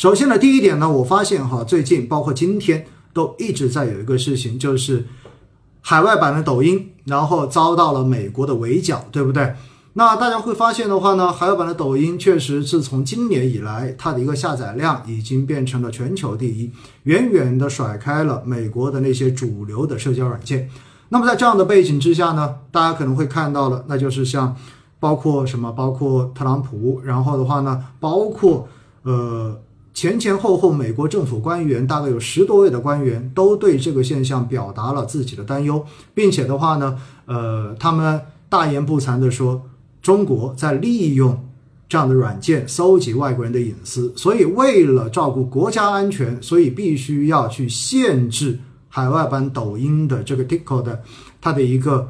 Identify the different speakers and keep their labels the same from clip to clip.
Speaker 1: 首先呢，第一点呢，我发现哈，最近包括今天都一直在有一个事情，就是海外版的抖音，然后遭到了美国的围剿，对不对？那大家会发现的话呢，海外版的抖音确实自从今年以来，它的一个下载量已经变成了全球第一，远远的甩开了美国的那些主流的社交软件。那么在这样的背景之下呢，大家可能会看到了，那就是像包括什么，包括特朗普，然后的话呢，包括呃前前后后美国政府官员大概有十多位的官员都对这个现象表达了自己的担忧，并且的话呢，呃，他们大言不惭的说。中国在利用这样的软件搜集外国人的隐私，所以为了照顾国家安全，所以必须要去限制海外版抖音的这个 TikTok 的它的一个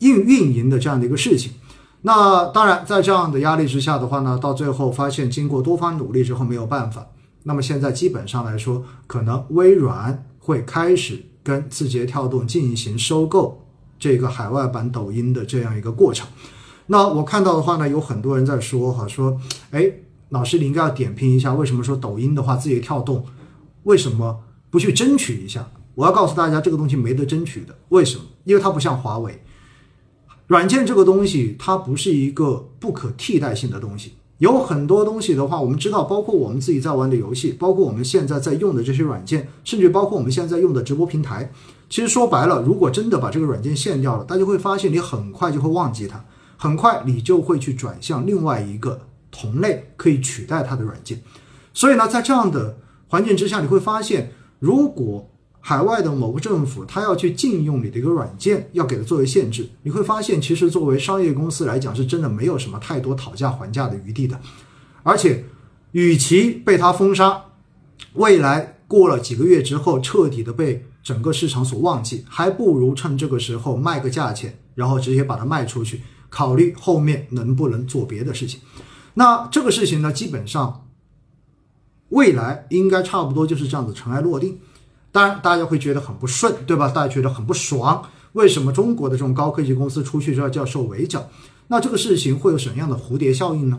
Speaker 1: 运运营的这样的一个事情。那当然，在这样的压力之下的话呢，到最后发现经过多方努力之后没有办法。那么现在基本上来说，可能微软会开始跟字节跳动进行收购这个海外版抖音的这样一个过程。那我看到的话呢，有很多人在说哈，说，哎，老师你应该要点评一下，为什么说抖音的话，字节跳动为什么不去争取一下？我要告诉大家，这个东西没得争取的，为什么？因为它不像华为，软件这个东西它不是一个不可替代性的东西。有很多东西的话，我们知道，包括我们自己在玩的游戏，包括我们现在在用的这些软件，甚至包括我们现在用的直播平台，其实说白了，如果真的把这个软件限掉了，大家会发现你很快就会忘记它。很快你就会去转向另外一个同类可以取代它的软件，所以呢，在这样的环境之下，你会发现，如果海外的某个政府他要去禁用你的一个软件，要给它作为限制，你会发现，其实作为商业公司来讲，是真的没有什么太多讨价还价的余地的。而且，与其被它封杀，未来过了几个月之后彻底的被整个市场所忘记，还不如趁这个时候卖个价钱，然后直接把它卖出去。考虑后面能不能做别的事情，那这个事情呢，基本上未来应该差不多就是这样子尘埃落定。当然，大家会觉得很不顺，对吧？大家觉得很不爽，为什么中国的这种高科技公司出去之后就要受围剿？那这个事情会有什么样的蝴蝶效应呢？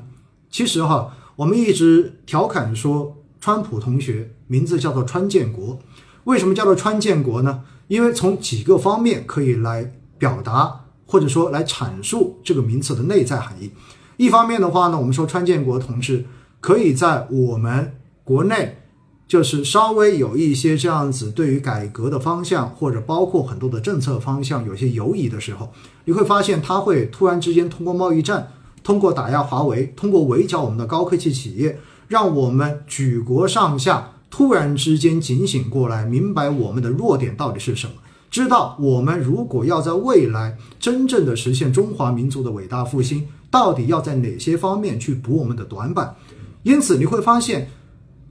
Speaker 1: 其实哈，我们一直调侃说，川普同学名字叫做川建国，为什么叫做川建国呢？因为从几个方面可以来表达。或者说来阐述这个名词的内在含义。一方面的话呢，我们说川建国同志可以在我们国内，就是稍微有一些这样子对于改革的方向，或者包括很多的政策方向有些犹疑的时候，你会发现他会突然之间通过贸易战，通过打压华为，通过围剿我们的高科技企业，让我们举国上下突然之间警醒过来，明白我们的弱点到底是什么。知道我们如果要在未来真正的实现中华民族的伟大复兴，到底要在哪些方面去补我们的短板？因此你会发现，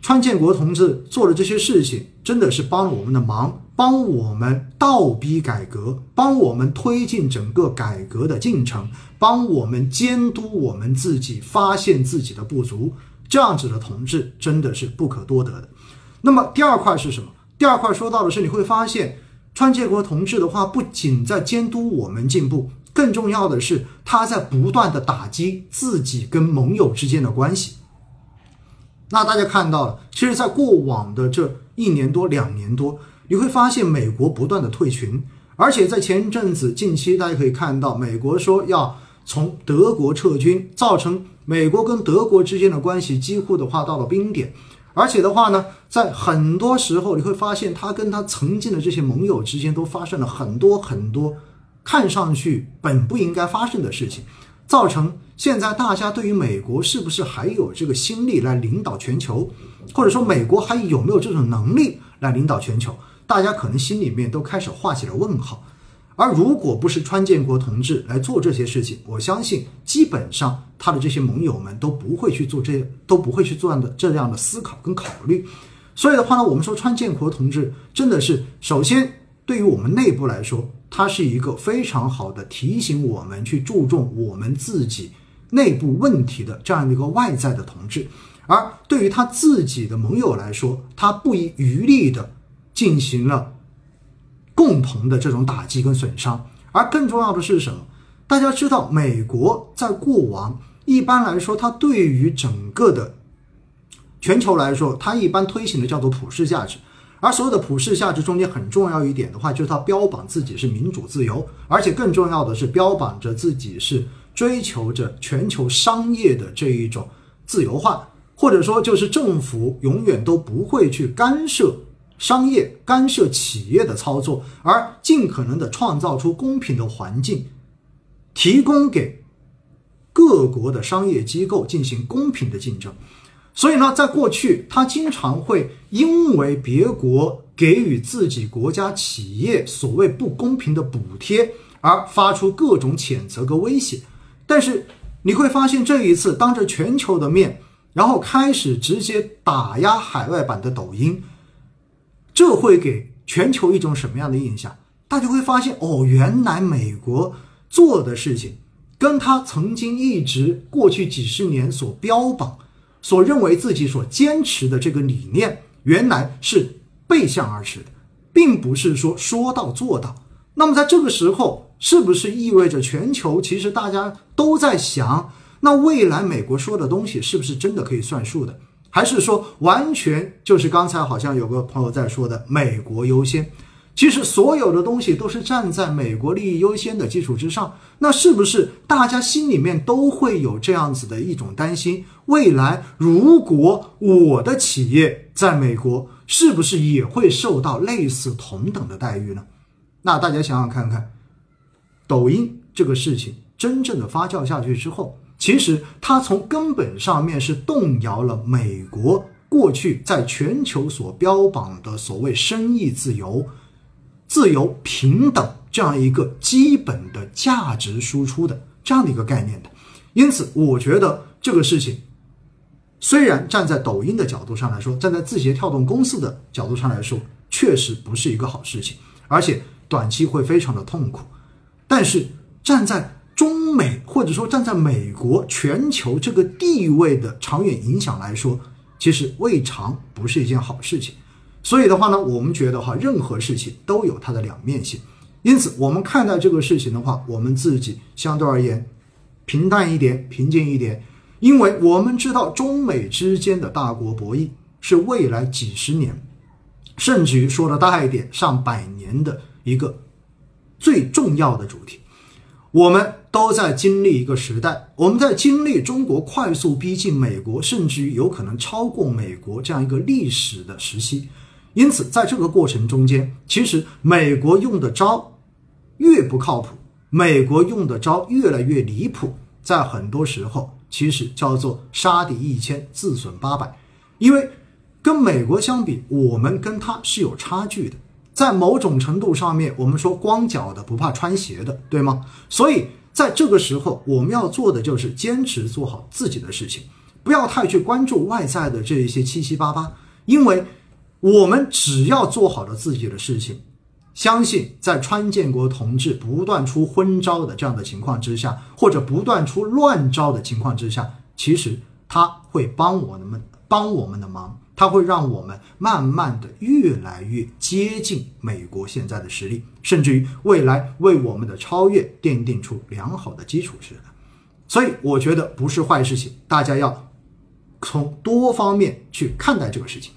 Speaker 1: 川建国同志做的这些事情，真的是帮了我们的忙，帮我们倒逼改革，帮我们推进整个改革的进程，帮我们监督我们自己，发现自己的不足。这样子的同志真的是不可多得的。那么第二块是什么？第二块说到的是你会发现。川建国同志的话，不仅在监督我们进步，更重要的是他在不断的打击自己跟盟友之间的关系。那大家看到了，其实，在过往的这一年多、两年多，你会发现美国不断的退群，而且在前一阵子、近期，大家可以看到，美国说要从德国撤军，造成美国跟德国之间的关系几乎的话到了冰点。而且的话呢，在很多时候你会发现，他跟他曾经的这些盟友之间都发生了很多很多看上去本不应该发生的事情，造成现在大家对于美国是不是还有这个心力来领导全球，或者说美国还有没有这种能力来领导全球，大家可能心里面都开始画起了问号。而如果不是川建国同志来做这些事情，我相信基本上他的这些盟友们都不会去做这，都不会去做的这样的思考跟考虑。所以的话呢，我们说川建国同志真的是，首先对于我们内部来说，他是一个非常好的提醒我们去注重我们自己内部问题的这样的一个外在的同志。而对于他自己的盟友来说，他不遗余力的进行了。共同的这种打击跟损伤，而更重要的是什么？大家知道，美国在过往一般来说，它对于整个的全球来说，它一般推行的叫做普世价值。而所有的普世价值中间很重要一点的话，就是它标榜自己是民主自由，而且更重要的是标榜着自己是追求着全球商业的这一种自由化，或者说就是政府永远都不会去干涉商业、干涉企业的操作，而尽可能的创造出公平的环境，提供给各国的商业机构进行公平的竞争。所以呢，在过去，他经常会因为别国给予自己国家企业所谓不公平的补贴而发出各种谴责和威胁。但是你会发现，这一次当着全球的面，然后开始直接打压海外版的抖音，这会给全球一种什么样的印象？大家会发现，哦，原来美国做的事情，跟他曾经一直过去几十年所标榜。所认为自己所坚持的这个理念，原来是背向而驰的，并不是说说到做到。那么在这个时候，是不是意味着全球其实大家都在想，那未来美国说的东西是不是真的可以算数的，还是说完全就是刚才好像有个朋友在说的美国优先？其实所有的东西都是站在美国利益优先的基础之上，那是不是大家心里面都会有这样子的一种担心？未来如果我的企业在美国，是不是也会受到类似同等的待遇呢？那大家想想看看，抖音这个事情真正的发酵下去之后，其实它从根本上面是动摇了美国过去在全球所标榜的所谓生意自由。自由、平等这样一个基本的价值输出的这样的一个概念的，因此我觉得这个事情虽然站在抖音的角度上来说，站在字节跳动公司的角度上来说，确实不是一个好事情，而且短期会非常的痛苦。但是站在中美或者说站在美国全球这个地位的长远影响来说，其实未尝不是一件好事情。所以的话呢，我们觉得哈，任何事情都有它的两面性，因此我们看待这个事情的话，我们自己相对而言平淡一点、平静一点，因为我们知道中美之间的大国博弈是未来几十年，甚至于说的大一点，上百年的一个最重要的主题。我们都在经历一个时代，我们在经历中国快速逼近美国，甚至于有可能超过美国这样一个历史的时期。因此，在这个过程中间，其实美国用的招越不靠谱，美国用的招越来越离谱。在很多时候，其实叫做杀敌一千，自损八百。因为跟美国相比，我们跟他是有差距的。在某种程度上面，我们说光脚的不怕穿鞋的，对吗？所以在这个时候，我们要做的就是坚持做好自己的事情，不要太去关注外在的这一些七七八八，因为。我们只要做好了自己的事情，相信在川建国同志不断出昏招的这样的情况之下，或者不断出乱招的情况之下，其实他会帮我们帮我们的忙，它会让我们慢慢的越来越接近美国现在的实力，甚至于未来为我们的超越奠定出良好的基础似的。所以我觉得不是坏事情，大家要从多方面去看待这个事情。